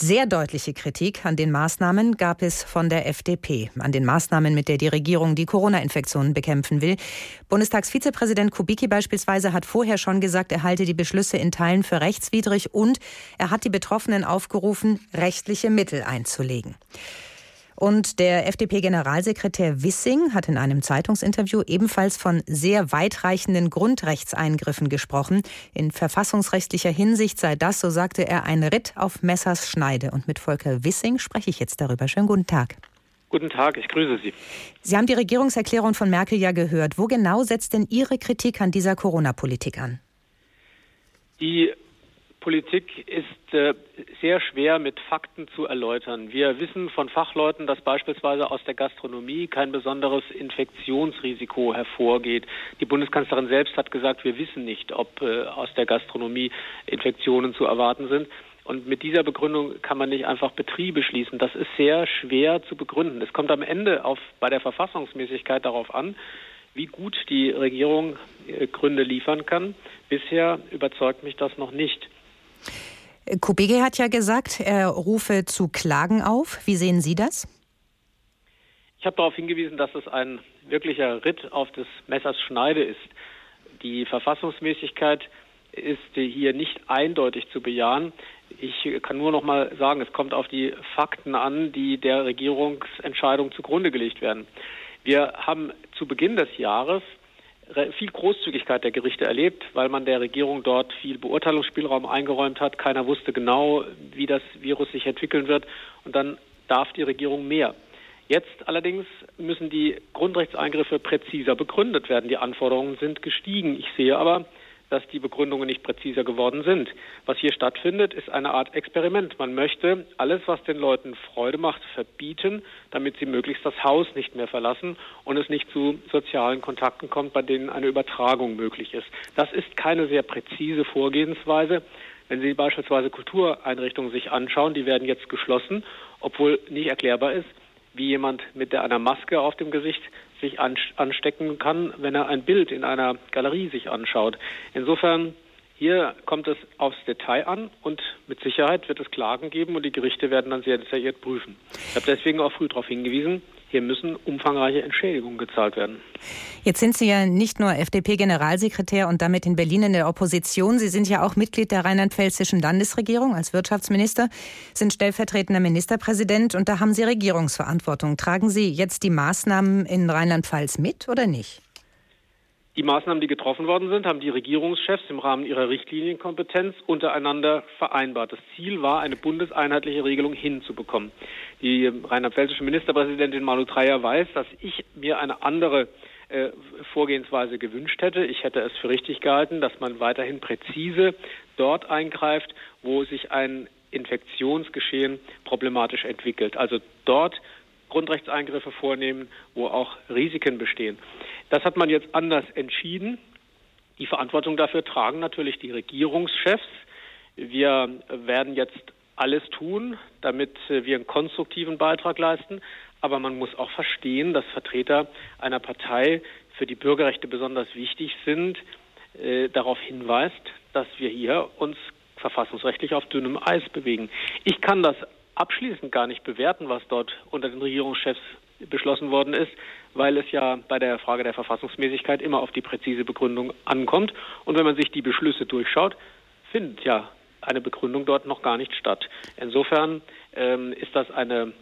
Sehr deutliche Kritik an den Maßnahmen gab es von der FDP, an den Maßnahmen, mit der die Regierung die Corona-Infektionen bekämpfen will. Bundestagsvizepräsident Kubicki beispielsweise hat vorher schon gesagt, er halte die Beschlüsse in Teilen für rechtswidrig und er hat die Betroffenen aufgerufen, rechtliche Mittel einzulegen. Und der FDP-Generalsekretär Wissing hat in einem Zeitungsinterview ebenfalls von sehr weitreichenden Grundrechtseingriffen gesprochen. In verfassungsrechtlicher Hinsicht sei das, so sagte er, ein Ritt auf Messers Schneide. Und mit Volker Wissing spreche ich jetzt darüber. Schönen guten Tag. Guten Tag, ich grüße Sie. Sie haben die Regierungserklärung von Merkel ja gehört. Wo genau setzt denn Ihre Kritik an dieser Corona-Politik an? Die Politik ist äh, sehr schwer mit Fakten zu erläutern. Wir wissen von Fachleuten, dass beispielsweise aus der Gastronomie kein besonderes Infektionsrisiko hervorgeht. Die Bundeskanzlerin selbst hat gesagt, wir wissen nicht, ob äh, aus der Gastronomie Infektionen zu erwarten sind. Und mit dieser Begründung kann man nicht einfach Betriebe schließen. Das ist sehr schwer zu begründen. Es kommt am Ende auf, bei der Verfassungsmäßigkeit darauf an, wie gut die Regierung äh, Gründe liefern kann. Bisher überzeugt mich das noch nicht. Kubege hat ja gesagt, er rufe zu Klagen auf. Wie sehen Sie das? Ich habe darauf hingewiesen, dass es ein wirklicher Ritt auf des Messers Schneide ist. Die Verfassungsmäßigkeit ist hier nicht eindeutig zu bejahen. Ich kann nur noch mal sagen, es kommt auf die Fakten an, die der Regierungsentscheidung zugrunde gelegt werden. Wir haben zu Beginn des Jahres viel Großzügigkeit der Gerichte erlebt, weil man der Regierung dort viel Beurteilungsspielraum eingeräumt hat. Keiner wusste genau, wie das Virus sich entwickeln wird. Und dann darf die Regierung mehr. Jetzt allerdings müssen die Grundrechtseingriffe präziser begründet werden. Die Anforderungen sind gestiegen. Ich sehe aber, dass die Begründungen nicht präziser geworden sind. Was hier stattfindet, ist eine Art Experiment. Man möchte alles, was den Leuten Freude macht, verbieten, damit sie möglichst das Haus nicht mehr verlassen und es nicht zu sozialen Kontakten kommt, bei denen eine Übertragung möglich ist. Das ist keine sehr präzise Vorgehensweise. Wenn Sie beispielsweise Kultureinrichtungen sich anschauen, die werden jetzt geschlossen, obwohl nicht erklärbar ist, wie jemand mit einer Maske auf dem Gesicht sich anstecken kann, wenn er ein Bild in einer Galerie sich anschaut. Insofern hier kommt es aufs Detail an und mit Sicherheit wird es Klagen geben und die Gerichte werden dann sehr detailliert prüfen. Ich habe deswegen auch früh darauf hingewiesen, hier müssen umfangreiche Entschädigungen gezahlt werden. Jetzt sind Sie ja nicht nur FDP-Generalsekretär und damit in Berlin in der Opposition. Sie sind ja auch Mitglied der rheinland-pfälzischen Landesregierung als Wirtschaftsminister, sind stellvertretender Ministerpräsident und da haben Sie Regierungsverantwortung. Tragen Sie jetzt die Maßnahmen in Rheinland-Pfalz mit oder nicht? Die Maßnahmen, die getroffen worden sind, haben die Regierungschefs im Rahmen ihrer Richtlinienkompetenz untereinander vereinbart. Das Ziel war, eine bundeseinheitliche Regelung hinzubekommen. Die rheinland-pfälzische Ministerpräsidentin Malu Dreyer weiß, dass ich mir eine andere äh, Vorgehensweise gewünscht hätte. Ich hätte es für richtig gehalten, dass man weiterhin präzise dort eingreift, wo sich ein Infektionsgeschehen problematisch entwickelt. Also dort Grundrechtseingriffe vornehmen, wo auch Risiken bestehen. Das hat man jetzt anders entschieden. Die Verantwortung dafür tragen natürlich die Regierungschefs. Wir werden jetzt alles tun, damit wir einen konstruktiven Beitrag leisten. Aber man muss auch verstehen, dass Vertreter einer Partei, für die Bürgerrechte besonders wichtig sind, äh, darauf hinweist, dass wir hier uns verfassungsrechtlich auf dünnem Eis bewegen. Ich kann das abschließend gar nicht bewerten, was dort unter den Regierungschefs beschlossen worden ist, weil es ja bei der Frage der Verfassungsmäßigkeit immer auf die präzise Begründung ankommt. Und wenn man sich die Beschlüsse durchschaut, findet ja eine Begründung dort noch gar nicht statt. Insofern ähm, ist das eine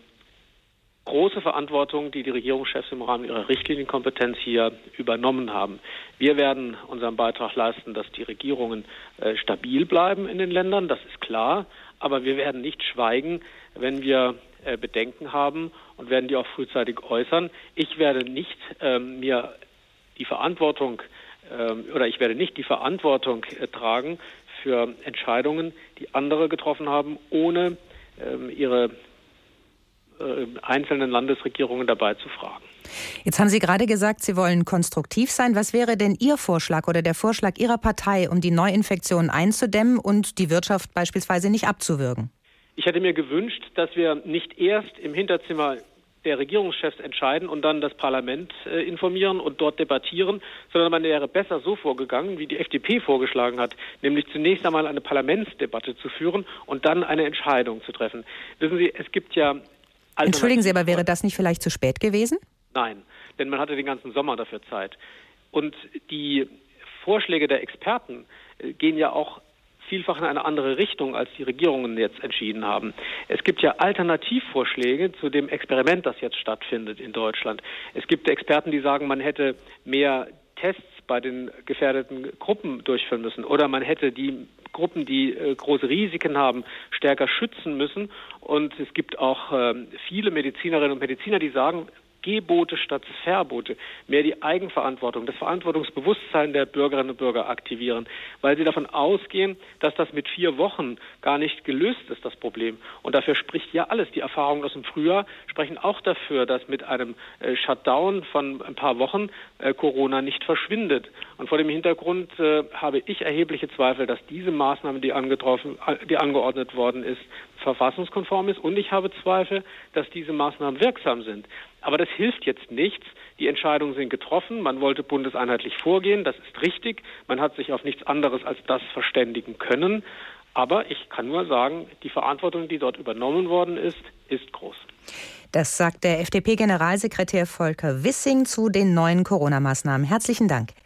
große Verantwortung, die die Regierungschefs im Rahmen ihrer Richtlinienkompetenz hier übernommen haben. Wir werden unseren Beitrag leisten, dass die Regierungen äh, stabil bleiben in den Ländern, das ist klar, aber wir werden nicht schweigen, wenn wir äh, Bedenken haben und werden die auch frühzeitig äußern. Ich werde nicht ähm, mir die Verantwortung ähm, oder ich werde nicht die Verantwortung äh, tragen für Entscheidungen, die andere getroffen haben, ohne ähm, ihre einzelnen Landesregierungen dabei zu fragen. Jetzt haben Sie gerade gesagt, Sie wollen konstruktiv sein. Was wäre denn Ihr Vorschlag oder der Vorschlag Ihrer Partei, um die Neuinfektionen einzudämmen und die Wirtschaft beispielsweise nicht abzuwürgen? Ich hätte mir gewünscht, dass wir nicht erst im Hinterzimmer der Regierungschefs entscheiden und dann das Parlament äh, informieren und dort debattieren, sondern man wäre besser so vorgegangen, wie die FDP vorgeschlagen hat, nämlich zunächst einmal eine Parlamentsdebatte zu führen und dann eine Entscheidung zu treffen. Wissen Sie, es gibt ja Entschuldigen Sie, aber wäre das nicht vielleicht zu spät gewesen? Nein, denn man hatte den ganzen Sommer dafür Zeit. Und die Vorschläge der Experten äh, gehen ja auch vielfach in eine andere Richtung, als die Regierungen jetzt entschieden haben. Es gibt ja Alternativvorschläge zu dem Experiment, das jetzt stattfindet in Deutschland. Es gibt Experten, die sagen, man hätte mehr Tests bei den gefährdeten Gruppen durchführen müssen oder man hätte die Gruppen, die äh, große Risiken haben, stärker schützen müssen. Und es gibt auch äh, viele Medizinerinnen und Mediziner, die sagen, Gebote statt Verbote, mehr die Eigenverantwortung, das Verantwortungsbewusstsein der Bürgerinnen und Bürger aktivieren, weil sie davon ausgehen, dass das mit vier Wochen gar nicht gelöst ist, das Problem. Und dafür spricht ja alles. Die Erfahrungen aus dem Frühjahr sprechen auch dafür, dass mit einem äh, Shutdown von ein paar Wochen äh, Corona nicht verschwindet. Und vor dem Hintergrund äh, habe ich erhebliche Zweifel, dass diese Maßnahme, die, angetroffen, die angeordnet worden ist, verfassungskonform ist. Und ich habe Zweifel, dass diese Maßnahmen wirksam sind. Aber das hilft jetzt nichts. Die Entscheidungen sind getroffen. Man wollte bundeseinheitlich vorgehen. Das ist richtig. Man hat sich auf nichts anderes als das verständigen können. Aber ich kann nur sagen, die Verantwortung, die dort übernommen worden ist, ist groß. Das sagt der FDP-Generalsekretär Volker Wissing zu den neuen Corona-Maßnahmen. Herzlichen Dank.